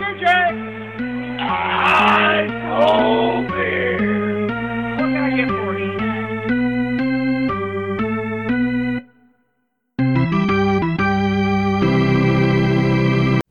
DJ. I told beer. What can I get for you?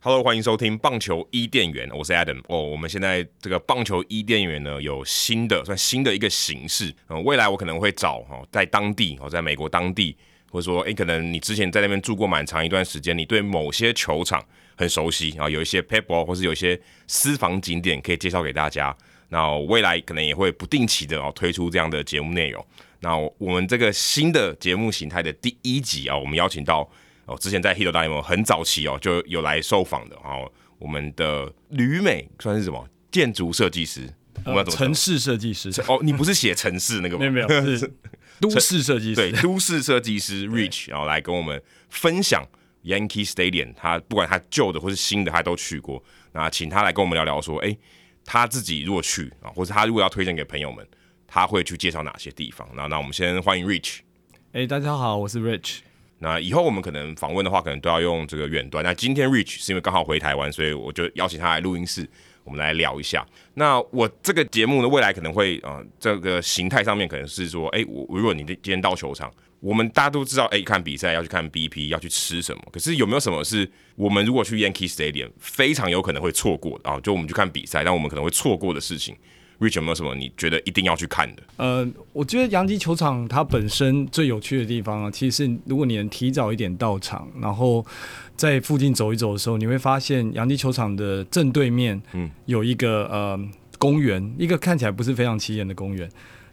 Hello，欢迎收听棒球伊甸园，我是 Adam。哦，我们现在这个棒球伊甸园呢有新的算新的一个形式。呃，未来我可能会找哦，在当地哦，在美国当地，或者说诶，可能你之前在那边住过蛮长一段时间，你对某些球场很熟悉啊，有一些 p a p e r 或是有一些私房景点可以介绍给大家。那未来可能也会不定期的哦推出这样的节目内容。那我们这个新的节目形态的第一集啊，我们邀请到哦，之前在《h i t 大联盟》很早期哦就有来受访的哦，我们的旅美算是什么建筑设计师，我们要怎么城市设计师，哦，你不是写城市那个吗？没有没有，是 都市设计师。对，都市设计师 Rich，然后来跟我们分享 Yankee Stadium，他不管他旧的或是新的，他都去过。那请他来跟我们聊聊，说，哎，他自己如果去啊，或者他如果要推荐给朋友们，他会去介绍哪些地方？那那我们先欢迎 Rich。哎，大家好，我是 Rich。那以后我们可能访问的话，可能都要用这个远端。那今天 Rich 是因为刚好回台湾，所以我就邀请他来录音室，我们来聊一下。那我这个节目呢，未来可能会呃，这个形态上面可能是说，哎，我如果你今天到球场，我们大家都知道，哎，看比赛要去看 BP，要去吃什么。可是有没有什么是我们如果去 Yankee Stadium 非常有可能会错过的啊？就我们去看比赛，但我们可能会错过的事情。Rich 有没有什么你觉得一定要去看的？呃，我觉得洋基球场它本身最有趣的地方啊，其实是如果你能提早一点到场，然后在附近走一走的时候，你会发现洋基球场的正对面，嗯，有一个呃公园，一个看起来不是非常起眼的公园，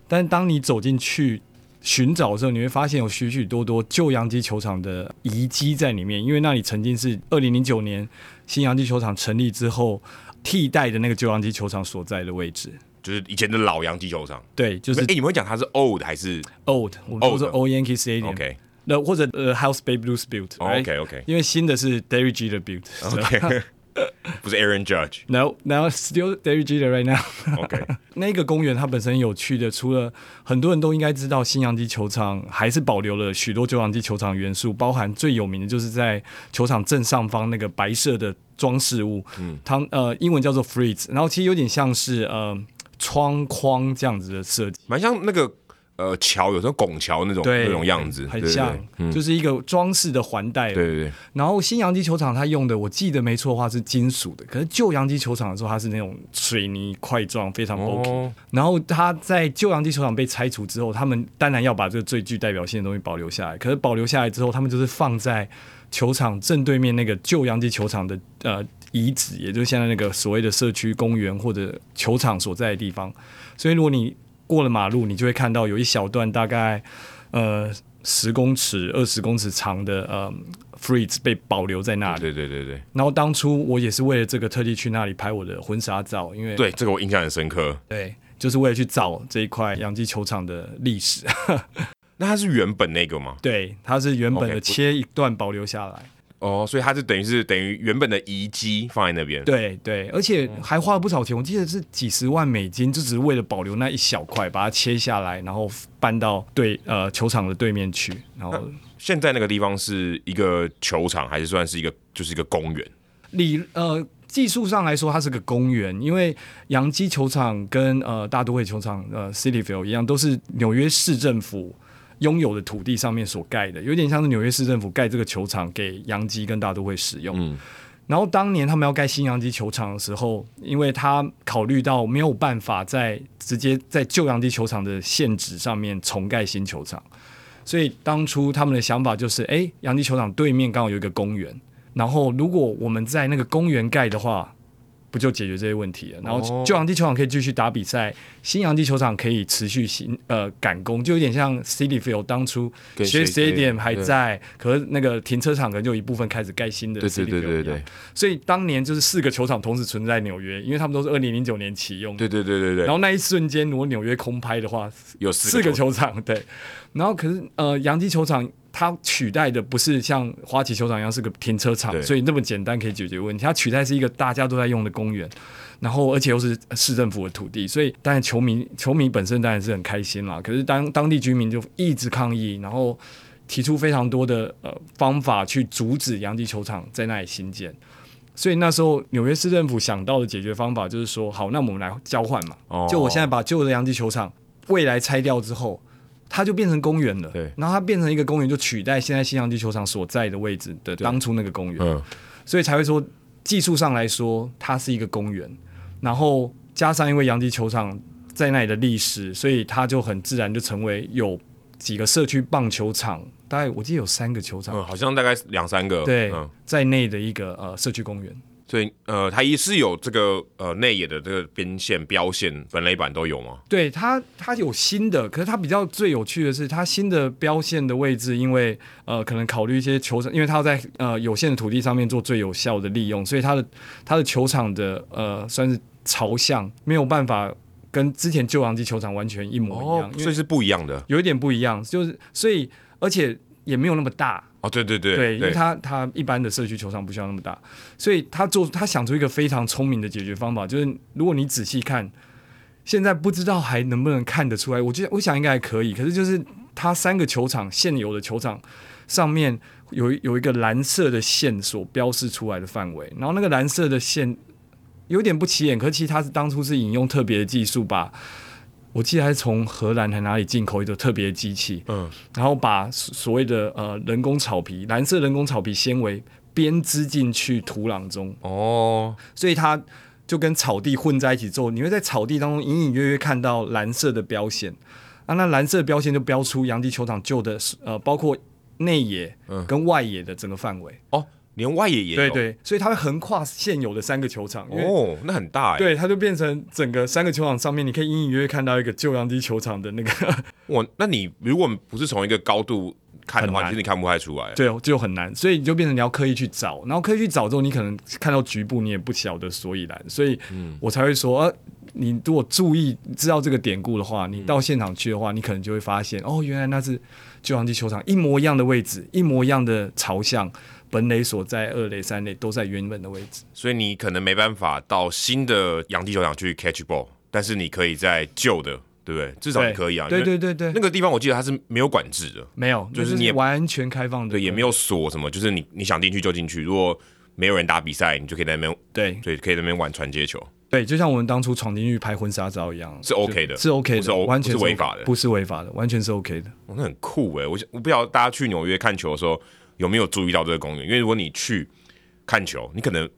但是当你走进去寻找的时候，你会发现有许许多多旧洋基球场的遗迹在里面，因为那里曾经是二零零九年新洋基球场成立之后替代的那个旧洋基球场所在的位置。就是以前的老洋基球场，对，就是哎，你们会讲它是 old 还是 old？我们都是 old Yankee Stadium。OK，那或者呃 House Babe Ruth built。OK OK 因为新的是 Derry Jeter built。OK，不是 Aaron Judge。No, now still Derry Jeter right now。OK，那个公园它本身有趣的，除了很多人都应该知道，新洋基球场还是保留了许多旧洋基球场元素，包含最有名的就是在球场正上方那个白色的装饰物，嗯，它呃英文叫做 f r e e z e 然后其实有点像是呃窗框这样子的设计。蛮像那个呃桥，有时候拱桥那种对，那种样子，很像，就是一个装饰的环带。对对对，然后新洋基球场它用的，我记得没错的话是金属的，可是旧洋基球场的时候它是那种水泥块状，非常 bulky、哦然后它在旧洋基球场被拆除之后，他们当然要把这个最具代表性的东西保留下来。可是保留下来之后，他们就是放在球场正对面那个旧洋基球场的呃遗址，也就是现在那个所谓的社区公园或者球场所在的地方。所以如果你过了马路，你就会看到有一小段大概呃十公尺、二十公尺长的呃 freeze 被保留在那里。对对对对然后当初我也是为了这个特地去那里拍我的婚纱照，因为对，这个我印象很深刻。对，就是为了去找这一块洋基球场的历史。那它是原本那个吗？对，它是原本的切一段保留下来。哦，所以它是等于是等于原本的遗迹放在那边。对对，而且还花了不少钱，我记得是几十万美金，就只是为了保留那一小块，把它切下来，然后搬到对呃球场的对面去，然后 现在那个地方是一个球场，还是算是一个就是一个公园？理呃技术上来说，它是个公园，因为洋基球场跟呃大都会球场呃 City Field 一样，都是纽约市政府拥有的土地上面所盖的，有点像是纽约市政府盖这个球场给洋基跟大都会使用。嗯然后当年他们要盖新洋基球场的时候，因为他考虑到没有办法在直接在旧洋基球场的限址上面重盖新球场，所以当初他们的想法就是，哎，洋基球场对面刚好有一个公园，然后如果我们在那个公园盖的话，不就解决这些问题了？然后哦旧洋基球场可以继续打比赛，新洋基球场可以持续行呃赶工，就有点像 City Field 当初跟 Shea Shea- Stadium 还在，可是那个停车场可能就一部分开始盖新的对 City 对对 Field 所以当年就是四个球场同时存在纽约，因为他们都是二零零九年启用。对对对对对。然后那一瞬间，如果纽约空拍的话，有四个球场对。然后可是呃，洋基球场它取代的不是像花旗球场一样是个停车场，所以那么简单可以解决问题。它取代是一个大家都在用的公园，然后而且又是市政府的土地，所以当然球迷球迷本身当然是很开心啦。可是当当地居民就一直抗议，然后提出非常多的呃方法去阻止洋基球场在那里新建。所以那时候纽约市政府想到的解决方法就是说，好，那我们来交换嘛。哦就我现在把旧的洋基球场未来拆掉之后，它就变成公园了。对。然后它变成一个公园，就取代现在新洋基球场所在的位置的当初那个公园。嗯，所以才会说技术上来说它是一个公园，然后加上因为洋基球场在那里的历史，所以它就很自然就成为有几个社区棒球场，大概我记得有三个球场、嗯，好像大概两三个，对、嗯，在内的一个呃社区公园。所以呃，它也是有这个呃内野的这个边线、标线、本垒板都有吗？对它，它有新的，可是它比较最有趣的是，它新的标线的位置，因为呃，可能考虑一些球场，因为它要在呃有限的土地上面做最有效的利用，所以它的它的球场的呃算是朝向没有办法跟之前旧洋基球场完全一模一样，哦所以是不一样的有一点不一样，就是所以而且也没有那么大，哦，对对对对，因为他他一般的社区球场不需要那么大，所以他做他想出一个非常聪明的解决方法，就是如果你仔细看，现在不知道还能不能看得出来，我觉得我想应该还可以，可是就是他三个球场现有的球场上面有有一个蓝色的线所标示出来的范围，然后那个蓝色的线有点不起眼，可是其实它是当初是引用特别的技术把。我记得还是从荷兰还哪里进口一个特别的机器，嗯，然后把所所谓的呃人工草皮蓝色人工草皮纤维编织进去土壤中，哦，所以它就跟草地混在一起之后，你会在草地当中隐隐约约看到蓝色的标线，啊，那蓝色的标线就标出洋基球场旧的呃包括内野跟外野的整个范围，哦，连外野也有，对对，所以它会横跨现有的三个球场，哦，那很大哎，，对，它就变成整个三个球场上面，你可以隐隐约约看到一个旧洋基球场的那个 哇，那你如果不是从一个高度看的话，其实你看不太出来，对，就很难，所以你就变成你要刻意去找，然后刻意去找之后，你可能看到局部，你也不晓得所以然，所以我才会说，呃，你如果注意知道这个典故的话，你到现场去的话，你可能就会发现，哦，原来那是旧洋基球场一模一样的位置，一模一样的朝向，本垒所在，二垒、三垒都在原本的位置。所以你可能没办法到新的洋地球场去 catch ball，但是你可以在旧的，对不对？至少你可以啊，对对对对，那个地方我记得它是没有管制的，没有，就是你也完全开放的，对，也没有锁什么，就是你你想进去就进去，如果没有人打比赛，你就可以在那边，对对，可以在那边玩传接球。对，就像我们当初闯进去拍婚纱照一样，是 OK 的是 OK 的，不是 O- 完全是违 OK 法的不是违法的，完全是 OK 的。哦，那很酷哎！我想我不晓得大家去纽约看球的时候有没有注意到这个公园，因为如果你去看球，你可能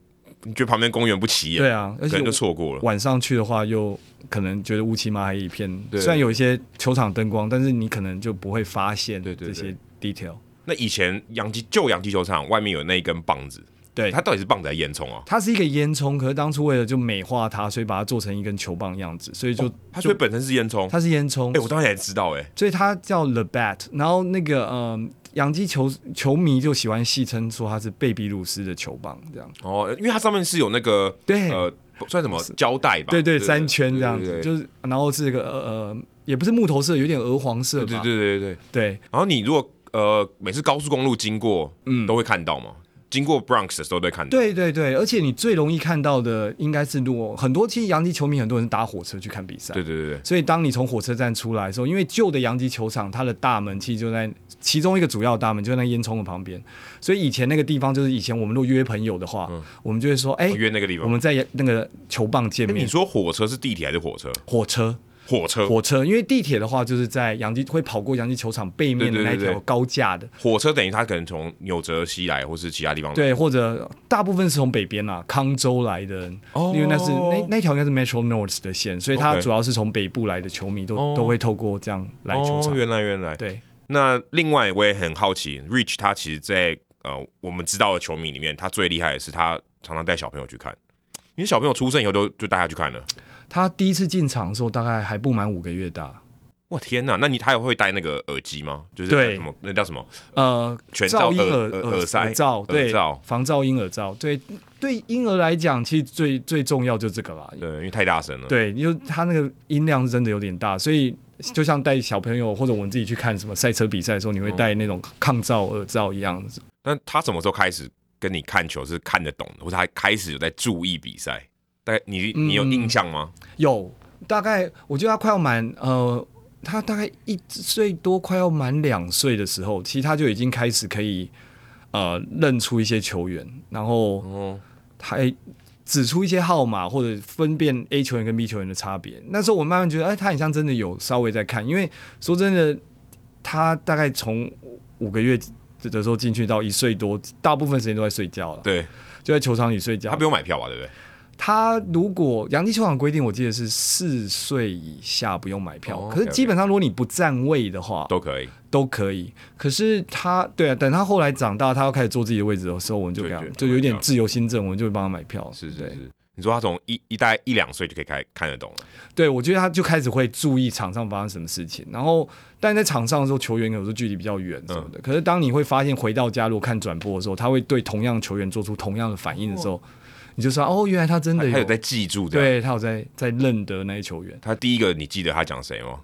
你觉得旁边公园不起眼，对啊，而且可能就错过了。晚上去的话，又可能觉得乌漆嘛黑一片。对虽然有一些球场灯光，但是你可能就不会发现对对这些 detail。那以前洋基旧洋基球场外面有那一根棒子，对，它到底是棒子还是烟囱啊？它是一个烟囱，可是当初为了就美化它，所以把它做成一根球棒样子，所以就、它所以本身是烟囱。它是烟囱哎、，我当时也知道哎、所以它叫 The Bat。然后那个呃，洋基球球迷就喜欢戏称说它是贝比鲁斯的球棒这样。哦，因为它上面是有那个对呃算什么胶带吧？对对，三圈这样子，就是然后是一个呃呃，也不是木头色，有点鹅黄色？对对对对对。对然后你如果呃每次高速公路经过，嗯都会看到嘛。经过 Bronx 的时候都会看到。对对对，而且你最容易看到的应该是，如果很多其实洋基球迷很多人是搭火车去看比赛，对对对对所以当你从火车站出来的时候，因为旧的洋基球场它的大门其实就在其中一个主要大门就在那烟囱的旁边，所以以前那个地方就是以前我们如果约朋友的话，我们就会说，哎、我约那个地方。我们在那个球棒见哎面，你说火车是地铁还是火车？火车。火车，火车，因为地铁的话，就是在洋基会跑过洋基球场背面的那一条高架的，火车等于它可能从纽泽西来，或是其他地方。来。对，或者大部分是从北边啦，康州来的，哦。因为那是那那条应该是 Metro North 的线，所以它主要是从北部来的球迷都、哦。都会透过这样来球场。哦，原来原来。对，那另外我也很好奇，Rich 他其实在呃我们知道的球迷里面，他最厉害的是他常常带小朋友去看，因为小朋友出生以后都就带他去看了。他第一次进场的时候大概还不满五个月大，哇天哪！那你他也会戴那个耳机吗？就是对什么那叫什么？呃，全罩噪音耳耳塞耳塞罩，对防噪音耳罩，对，对婴儿来讲，其实最最重要就这个啦。对，因为太大声了。对，因为他那个音量是真的有点大，所以就像带小朋友或者我们自己去看什么赛车比赛的时候，你会戴那种抗噪耳罩一样。但他什么时候开始跟你看球是看得懂的，或者他开始有在注意比赛？大概你你有印象吗？有大概，我觉得他快要满呃，他大概一岁多，快要满两岁的时候，其实他就已经开始可以呃认出一些球员，然后哦，还指出一些号码或者分辨 A 球员跟 B 球员的差别。那时候我慢慢觉得，哎，他很像真的有稍微在看，因为说真的，他大概从五个月的时候进去到一岁多，大部分时间都在睡觉了，对就在球场里睡觉。他不用买票吧？对不对？他如果洋基球场规定，我记得是四岁以下不用买票，哦可是基本上如果你不占位的话，都可以。都可以。可是他对啊，等他后来长大，他要开始坐自己的位置的时候，我们就给他对对就有点自由新政，我们就会帮他买票。是是是。你说他从一一代一两岁就可以开看得懂了，对，我觉得他就开始会注意场上发生什么事情，然后但在场上的时候，球员有时候距离比较远什么嗯的。可是当你会发现回到家如果看转播的时候，他会对同样球员做出同样的反应的时候，你就说哦，原来他真的他有在记住的。，对他有在在认得那些球员。他第一个你记得他讲谁吗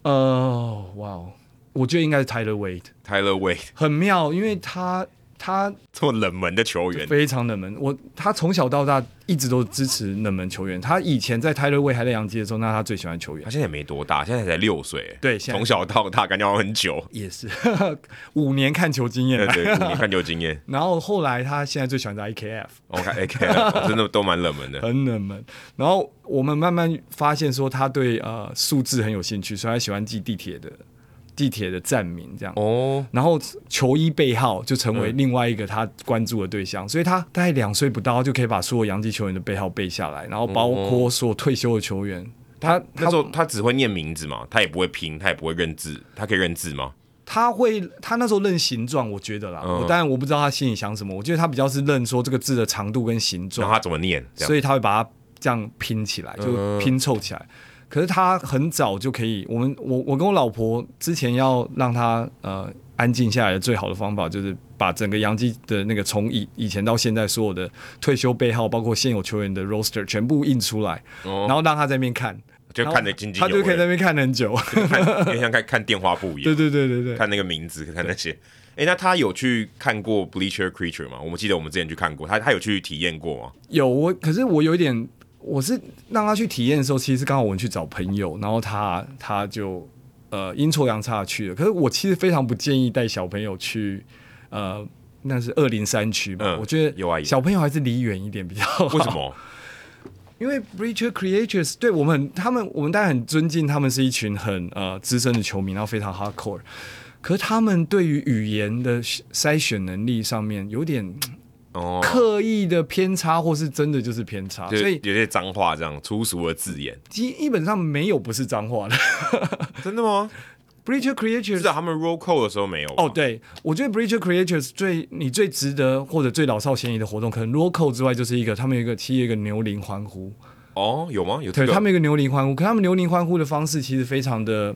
呃，哇哦，我觉得应该是 Tyler Wade，？Tyler Wade 很妙，因为他他这么冷门的球员，非常冷门。我他从小到大一直都支持冷门球员。他以前在泰勒威还在洋基的时候，那是他最喜欢球员他现在也没多大，现在才六岁。对从小到大感觉很久。也是 五年看球经验对对，五年看球经验。然后后来他现在最喜欢在 AKF。OK AKF 真的都蛮冷门的。很冷门。然后我们慢慢发现说他对呃数字很有兴趣，所以他喜欢记地铁的地铁的站名这样。哦，然后球衣背号就成嗯为另外一个他关注的对象，所以他大概两岁不到就可以把所有洋基球员的背号背下来，然后包括所有退休的球员。他那时候他只会念名字嘛，他也不会拼，他也不会认字，他可以认字吗？他会，他那时候认形状，我觉得啦，嗯我当然我不知道他心里想什么，我觉得他比较是认说这个字的长度跟形然状后，他怎么念？所以他会把它这样拼起来，就嗯拼凑起来。可是他很早就可以，我们我我跟我老婆之前要让他呃安静下来的最好的方法，就是把整个洋基的那个从以以前到现在所有的退休背号，包括现有球员的 roster 全部印出来，哦然后让他在那边看，就看得津津有味，他就可以在那边看很久。看看看电话簿一对样，对对对对对，看那个名字，看那些。哎，那他有去看过 Bleacher Creature 吗？我们记得我们之前去看过，他他有去体验过吗？有我，可是我有一点，我是让他去体验的时候，其实刚好我们去找朋友，然后他他就呃阴错阳差地去了。可是我其实非常不建议带小朋友去，呃，那是二零三区吧？嗯我觉得小朋友还是离远一点比较好。为什？么？因为 Breacher Creators 对我们他们我们当然很尊敬他们是一群很呃资深的球迷，然后非常 hardcore。可是他们对于语言的筛选能力上面有点哦，刻意的偏差，或是真的就是偏差，就所以有些脏话这样粗俗的字眼，基基本上没有不是脏话的。真的吗？Breacher Creatures 少他们 roll call 的时候没有吧哦，对，我觉得 Breacher Creatures 最你最值得或者最老少咸宜的活动，可能 roll call 之外就是一个他们有一个其实有一个牛铃欢呼，哦，有吗？有这个对他们有一个牛铃欢呼，可他们牛铃欢呼的方式其实非常的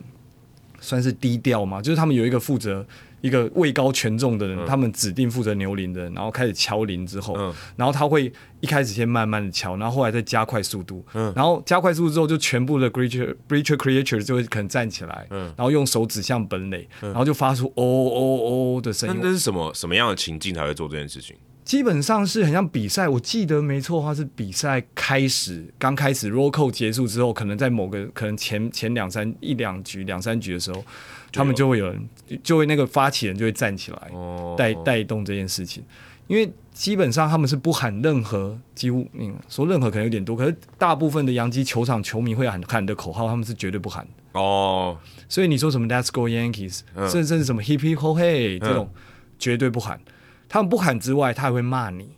算是低调嘛，就是他们有一个负责一个位高权重的人，他们指定负责牛铃的人，然后开始敲铃之后，嗯。然后他会一开始先慢慢的敲，然后后来再加快速度，嗯。然后加快速度之后，就全部的 creature creature creature 就会可能站起来，嗯。然后用手指向本垒，然后就发出哦哦哦的声音。那那是什么什么样的情境才会做这件事情？基本上是很像比赛，我记得没错的话是比赛开始刚开始 roll call 结束之后，可能在某个可能前前两三一两局两三局的时候，他们就会有人就会那个发起人就会站起来哦，带带动这件事情，因为基本上他们是不喊任何几乎嗯说任何可能有点多，可是大部分的洋基球场球迷会喊喊的口号，他们是绝对不喊的。哦，所以你说什么 Let's go Yankees，、嗯。甚至是什么 Hip Hip Ho Hey 这种、绝对不喊。他们不喊之外，他还会骂你。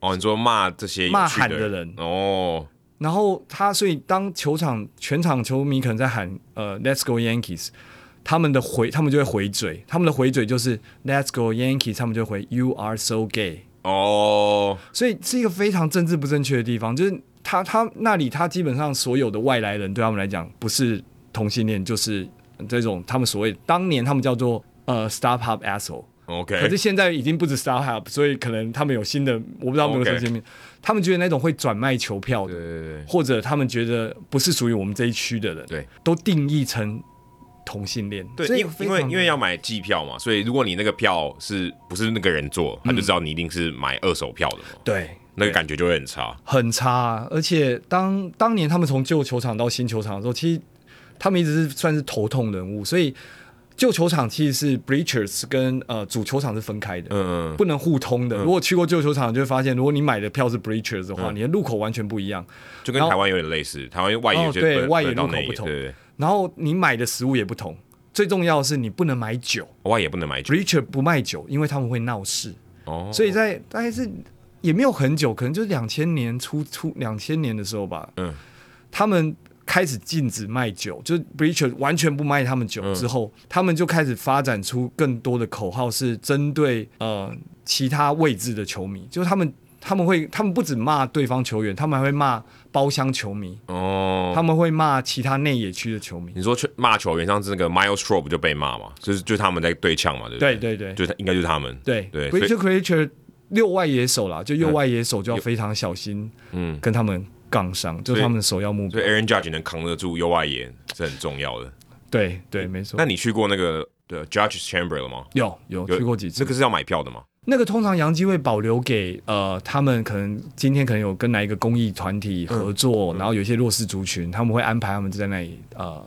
哦，你说骂这些骂的喊的人。哦，然后他，所以当球场全场球迷可能在喊呃 Let's go Yankees，他们的回他们就会回嘴，他们的回嘴就是 Let's go Yankees，他们就回 You are so gay，哦，所以是一个非常政治不正确的地方，就是他他那里他基本上所有的外来人对他们来讲不是同性恋，就是这种他们所谓当年他们叫做呃 Stop Up Asshole。可 OK，可是现在已经不止 Starhub，所以可能他们有新的，我不知道有没有什么 OK 见面。他们觉得那种会转卖球票的，对对对，或者他们觉得不是属于我们这一区的人，对，都定义成同性恋。对，因因为因为要买季票嘛，所以如果你那个票是不是那个人做，他就知道你一定是买二手票的嘛，对那个感觉就会很差。很差啊、而且当当年他们从旧球场到新球场的时候，其实他们一直是算是头痛人物，所以旧球场其实是 bleachers 跟呃主球场是分开的，嗯，不能互通的。如果去过旧球场，就会发现，如果你买的票是 bleachers 的话，你的入口完全不一样。就跟台湾有点类似，台湾外野就哦对外入口不同。然后你买的食物也不同，最重要的是你不能买酒，外野不能买酒，bleacher 不卖酒，因为他们会闹事。哦，所以在大概是也没有很久，可能就是两千年初初两千年的时候吧，嗯，他们开始禁止卖酒，就是 Breacher 完全不卖他们酒之后，他们就开始发展出更多的口号，是针对呃其他位置的球迷，就是他们他们会他们不止骂对方球员，他们还会骂包厢球迷，哦，他们会骂其他内野区的球迷。你说去骂球员，上次那个 Miles Straw 不就被骂嘛？就是就是他们在对呛嘛，对不对？对？对对。就他应该就是他们，对对所以 Breacher Creature 右外野手啦，就右外野手就要非常小心，嗯，跟他们杠上，就是他们的首要目标所以。Aaron Judge 能扛得住右外野是很重要的。对对，没错那。你去过那个的 Judge's Chamber 了吗？有有有去过几次那，个是要买票的吗？那个通常洋基会保留给呃，他们可能今天可能有跟哪一个公益团体合嗯作，然后有一些弱势族群，他们会安排他们在那里呃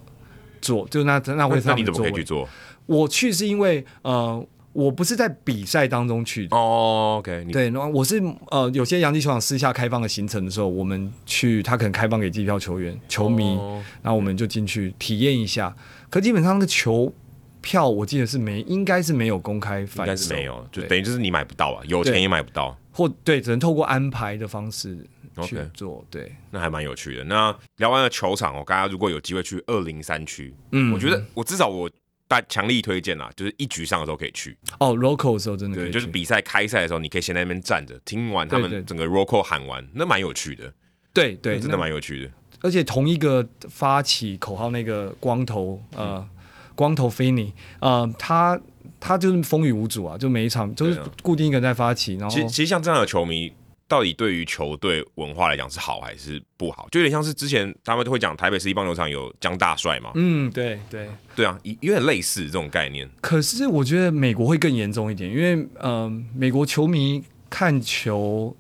做，就那那会那你怎么。可以去做？我去是因为呃，我不是在比赛当中去的。哦，OK，你对，然后我是呃，有些洋基球场私下开放的行程的时候，我们去，他可能开放给机票球员、球迷，哦然后我们就进去体验一下。可基本上那个球票，我记得是没，应该是没有公开贩售，应该是没有，就对等于就是你买不到啊，有钱也买不到。或对，只能透过安排的方式去做。对，那还蛮有趣的。那聊完了球场哦，大家如果有机会去二零三区，嗯我觉得我至少我大强力推荐啦，就是一局上的时候可以去。哦，local 的时候真的可对，以去。就是比赛开赛的时候，你可以先在那边站着，听完他们整个 roll call 喊完，那蛮有趣的，对对，真的那蛮有趣的。而且同一个发起口号那个光头呃，嗯光头菲尼呃，他他就是风雨无阻啊，就每一场就是固定一个人在发起，然后其实其实像这样的球迷，到底对于球队文化来讲是好还是不好？就有点像是之前他们都会讲台北市一棒球场有江大帅嘛，嗯，对对。对啊，有有点类似这种概念。可是我觉得美国会更严重一点，因为呃，美国球迷看球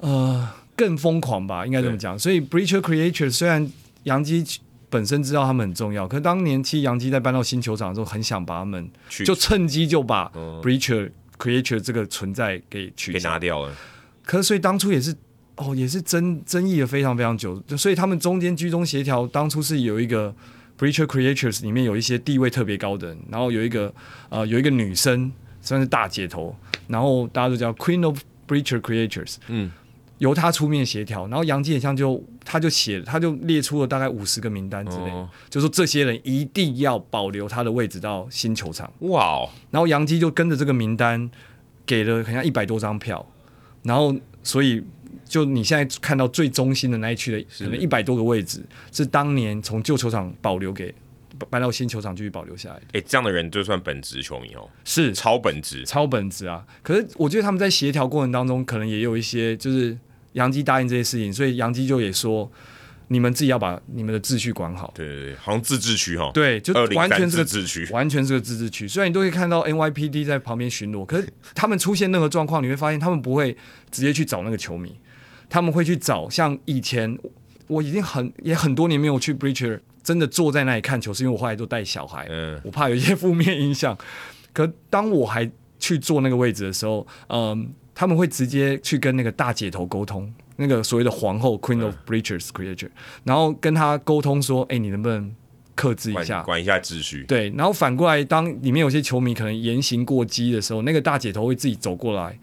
呃更疯狂吧，应该这么讲。所以 Breacher Creature 虽然杨基本身知道他们很重要，可是当年其实杨基在搬到新球场的时候，很想把他们就趁机就把嗯 Breacher Creature 这个存在给取给拿掉了，可是所以当初也是哦，也是争争议了非常非常久，就所以他们中间居中协调，当初是有一个 Breacher Creatures 里面有一些地位特别高的人，然后有一个呃有一个女生算是大姐头，然后大家都叫 Queen of Breacher Creatures，嗯，由她出面协调，然后杨基也像就他就写他就列出了大概五十个名单之类，哦。就说这些人一定要保留他的位置到新球场。哇哦，然后杨基就跟着这个名单给了好像一百多张票，然后所以就你现在看到最中心的那一区的可能一百多个位置，是当年从旧球场保留给搬到新球场继续保留下来的，哎、这样的人就算本职球迷哦，是超本职，超本职啊。可是我觉得他们在协调过程当中，可能也有一些就是杨基答应这些事情，所以杨基就也说。你们自己要把你们的秩序管好，对对对，好像自治区哈，，对，就完全是个自治区，完全是个自治区。虽然你都可以看到 NYPD 在旁边巡逻，可是他们出现任何状况，你会发现他们不会直接去找那个球迷，他们会去找像以前我已经很也很多年没有去 Breacher 真的坐在那里看球，是因为我后来都带小孩，嗯，我怕有一些负面影响。可当我还去坐那个位置的时候，嗯，他们会直接去跟那个大姐头沟通，那个所谓的皇后 Queen of Breachers Creature，然后跟他沟通说，哎、你能不能克制一管下？管一下秩序，对，然后反过来，当里面有些球迷可能言行过激的时候，那个大姐头会自己走过来，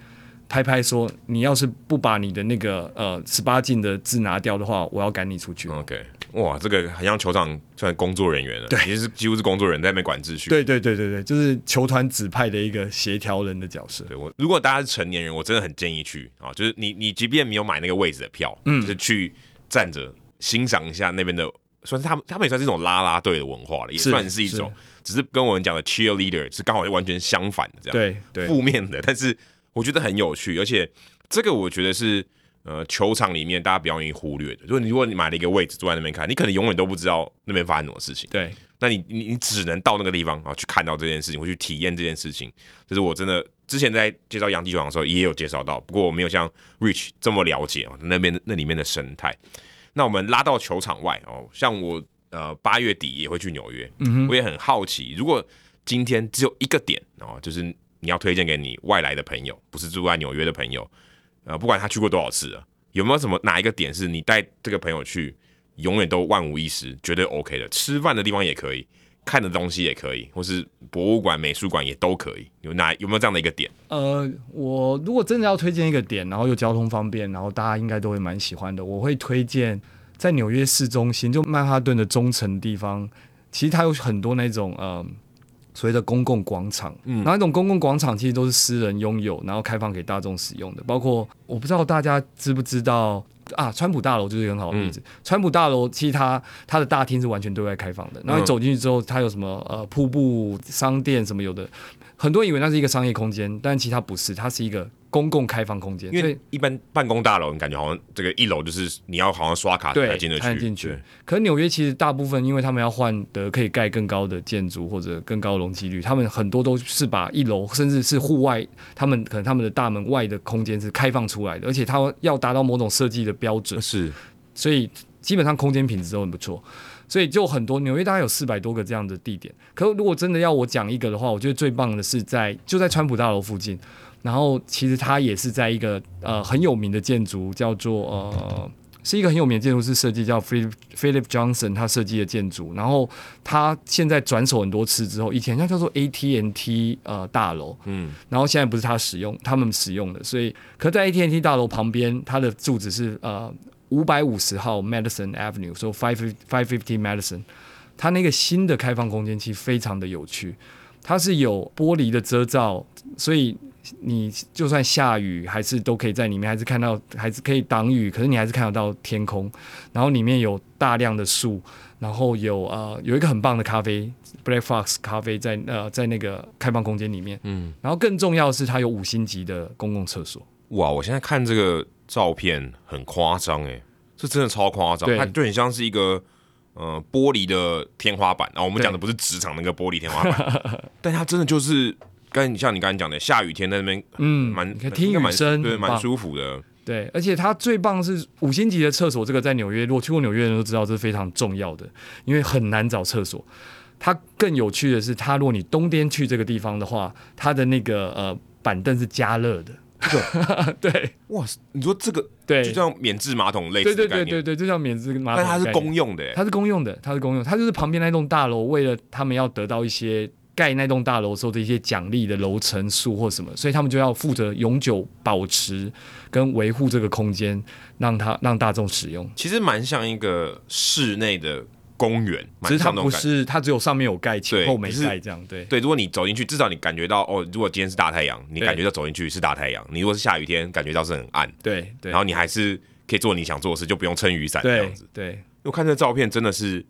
拍拍说：“你要是不把你的那个呃十八禁的字拿掉的话，我要赶你出去。OK，哇，这个很像球场算工作人员了，对其实是几乎是工作人员在那边管秩序。对对对对对，就是球团指派的一个协调人的角色。对我，如果大家是成年人，我真的很建议去啊，就是你你即便没有买那个位置的票，嗯，就是去站着欣赏一下那边的，算是他们他们也算是一种拉拉队的文化了，也算是一种，只是跟我们讲的 cheerleader 是刚好完全相反的这样，对对负面的，但是我觉得很有趣，而且这个我觉得是呃球场里面大家比较容易忽略的。如果你如果你买了一个位置坐在那边看，你可能永远都不知道那边发生什么事情。对，那你你你只能到那个地方啊去看到这件事情，或去体验这件事情。就是我真的之前在介绍洋基球场的时候也有介绍到，不过我没有像 Rich 这么了解啊那边那里面的生态。那我们拉到球场外哦，像我呃八月底也会去纽约，我也很好奇，如果今天只有一个点哦，就是你要推荐给你外来的朋友，不是住在纽约的朋友，呃，不管他去过多少次了，有没有什么哪一个点是你带这个朋友去，永远都万无一失，绝对 OK 的？吃饭的地方也可以，看的东西也可以，或是博物馆、美术馆也都可以。有哪有没有这样的一个点？呃，我如果真的要推荐一个点，然后又交通方便，然后大家应该都会蛮喜欢的，我会推荐在纽约市中心，就曼哈顿的中层地方，其实它有很多那种呃。所谓的公共广场，嗯，那种公共广场其实都是私人拥有，然后开放给大众使用的。包括我不知道大家知不知道啊，川普大楼就是一个很好的例子。川普大楼其实它它的大厅是完全对外开放的，然后你走进去之后，它有什么呃瀑布商店什么有的，很多人以为那是一个商业空间，但其实它不是，它是一个。公共开放空间，因为一般办公大楼，你感觉好像这个一楼就是你要好像刷卡才进得去。进去。可是纽约其实大部分，因为他们要换的可以盖更高的建筑或者更高容积率，他们很多都是把一楼甚至是户外，他们可能他们的大门外的空间是开放出来的，而且它要达到某种设计的标准。是，所以基本上空间品质都很不错。所以就很多纽约大概有四百多个这样的地点。可如果真的要我讲一个的话，我觉得最棒的是在就在川普大楼附近。然后其实它也是在一个呃很有名的建筑，叫做呃是一个很有名的建筑师设计，叫 Philip Philip Johnson 他设计的建筑。然后他现在转手很多次之后，以前它叫做 AT&T 呃大楼，嗯，然后现在不是他使用，他们使用的。所以，可在 AT&T 大楼旁边，它的住址是呃五百五十号 Madison Avenue，说 five five fifty Madison。它那个新的开放空间其实非常的有趣，它是有玻璃的遮罩，所以。你就算下雨，还是都可以在里面，还是看到，还是可以挡雨。可是你还是看得到天空，然后里面有大量的树，然后有呃有一个很棒的咖啡，Black Fox 咖啡在呃在那个开放空间里面。嗯，然后更重要的是，它有五星级的公共厕所。哇，我现在看这个照片很夸张哎，这真的超夸张，它就很像是一个呃玻璃的天花板。然后我们讲的不是职场那个玻璃天花板，但它真的就是。跟像你刚才讲的，下雨天在那边，嗯，蛮听雨声，对，蛮舒服的。对，而且它最棒是五星级的厕所，这个在纽约，如果去过纽约的人都知道，这是非常重要的，因为很难找厕所。它更有趣的是，它如果你冬天去这个地方的话，它的那个呃板凳是加热的。这个 对，哇，你说这个对，就像免治马桶类似的概念，对对对对，就像免治马桶，但它是公用的，它是公用的，它是公用，它就是旁边那栋大楼，为了他们要得到一些。盖那栋大楼时候的一些奖励的楼层数或什么，所以他们就要负责永久保持跟维护这个空间，让它让大众使用。其实蛮像一个室内的公园，只是它不是，它只有上面有盖，前后没盖这样。对对，如果你走进去，至少你感觉到哦，如果今天是大太阳，你感觉到走进去是大太阳；你如果是下雨天，感觉到是很暗。对对，然后你还是可以做你想做的事，就不用撑雨伞这样子。对，我看这照片真的是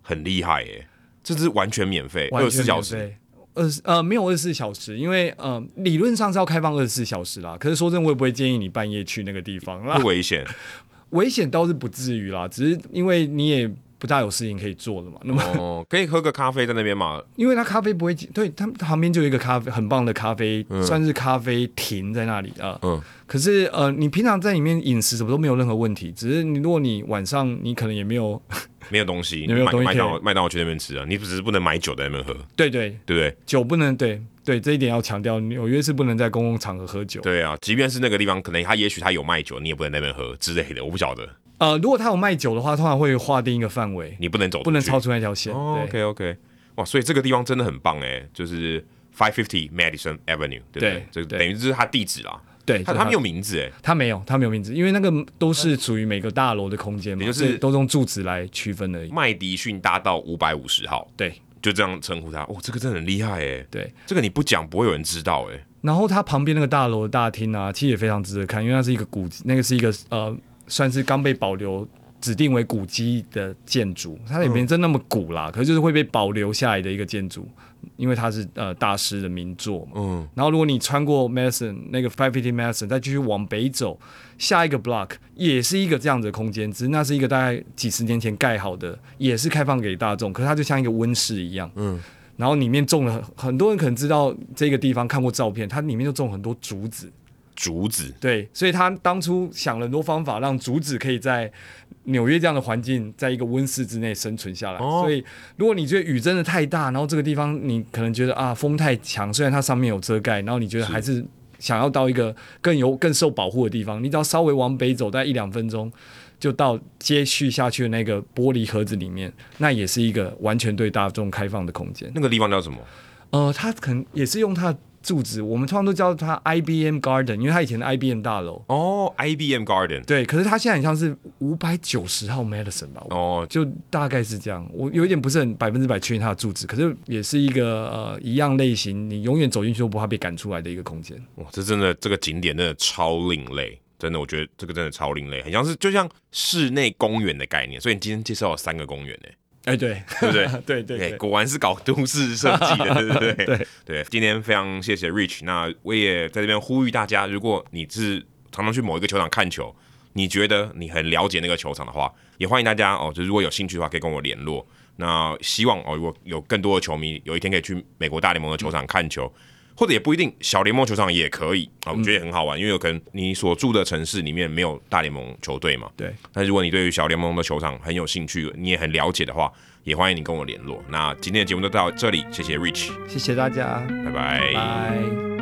很厉害耶。这是完全免费，二十四小时。二十呃没有二十四小时，因为呃理论上是要开放二十四小时啦。可是说真，我也不会建议你半夜去那个地方，不危险。危险倒是不至于啦，只是因为你也不大有事情可以做了嘛。那么哦，可以喝个咖啡在那边嘛？因为它咖啡不会，对，它旁边就有一个咖啡很棒的咖啡，算是咖啡亭在那里啊。嗯。可是呃，你平常在里面饮食什么都没有任何问题，只是你如果你晚上你可能也没有。没有东西，你没有东西麦当劳麦当劳去那边吃啊！你只是不能买酒在那边喝。对对对不对？酒不能对对，这一点要强调。纽约是不能在公共场合喝酒。对啊，即便是那个地方，可能他也许他有卖酒，你也不能那边喝之类的。我不晓得。呃，如果他有卖酒的话，通常会划定一个范围，你不能走，不能超出那条线。OK OK，哇，所以这个地方真的很棒哎，就是 Five Fifty Madison Avenue，对不对？这等于就是他地址啦。对，他他没有名字哎，他没有，他没有名字，因为那个都是属于每个大楼的空间嘛，就是都用住址来区分而已。麦迪逊大道五百五十号，对，就这样称呼他。哦，这个真的很厉害哎，对，这个你不讲不会有人知道哎。然后他旁边那个大楼的大厅啊，其实也非常值得看，因为它是一个古，那个是一个呃，算是刚被保留。指定为古迹的建筑，它也没真那么古啦，可是就是会被保留下来的一个建筑，因为它是呃大师的名作嘛。嗯。然后如果你穿过 Madison 那个 Five Fifty Madison，再继续往北走，下一个 block 也是一个这样子的空间，只是那是一个大概几十年前盖好的，也是开放给大众，可是它就像一个温室一样。嗯。然后里面种了很多人可能知道这个地方看过照片，它里面就种很多竹子。竹子，对，所以他当初想了很多方法，让竹子可以在纽约这样的环境，在一个温室之内生存下来。哦所以，如果你觉得雨真的太大，然后这个地方你可能觉得啊风太强，虽然它上面有遮盖，然后你觉得还是想要到一个更有更受保护的地方，你只要稍微往北走，大概一两分钟。就到接续下去的那个玻璃盒子里面，那也是一个完全对大众开放的空间。那个地方叫什么？呃，它可能也是用它的柱子，我们通常都叫它 IBM Garden，因为它以前的 IBM 大楼。哦，IBM Garden。对，可是它现在很像是五百九十号 Madison 吧，哦，就大概是这样。我有一点不是很百分之百确定它的住址，可是也是一个呃一样类型，你永远走进去都不怕被赶出来的一个空间。哇，这真的这个景点真的超另类，真的，我觉得这个真的超另类，很像是就像室内公园的概念。所以你今天介绍了三个公园呢，哎，对，对不对？对对果然是搞都市设计的，对不对？对对，今天非常谢谢 Rich，那我也在这边呼吁大家，如果你是常常去某一个球场看球，你觉得你很了解那个球场的话，也欢迎大家哦，就如果有兴趣的话，可以跟我联络。那希望哦，如果有更多的球迷有一天可以去美国大联盟的球场看球，或者也不一定，小联盟球场也可以啊，我觉得也很好玩，因为有可能你所住的城市里面没有大联盟球队嘛。对，那如果你对于小联盟的球场很有兴趣，你也很了解的话，也欢迎你跟我联络。那今天的节目就到这里，谢谢 Rich，谢谢大家，拜拜拜。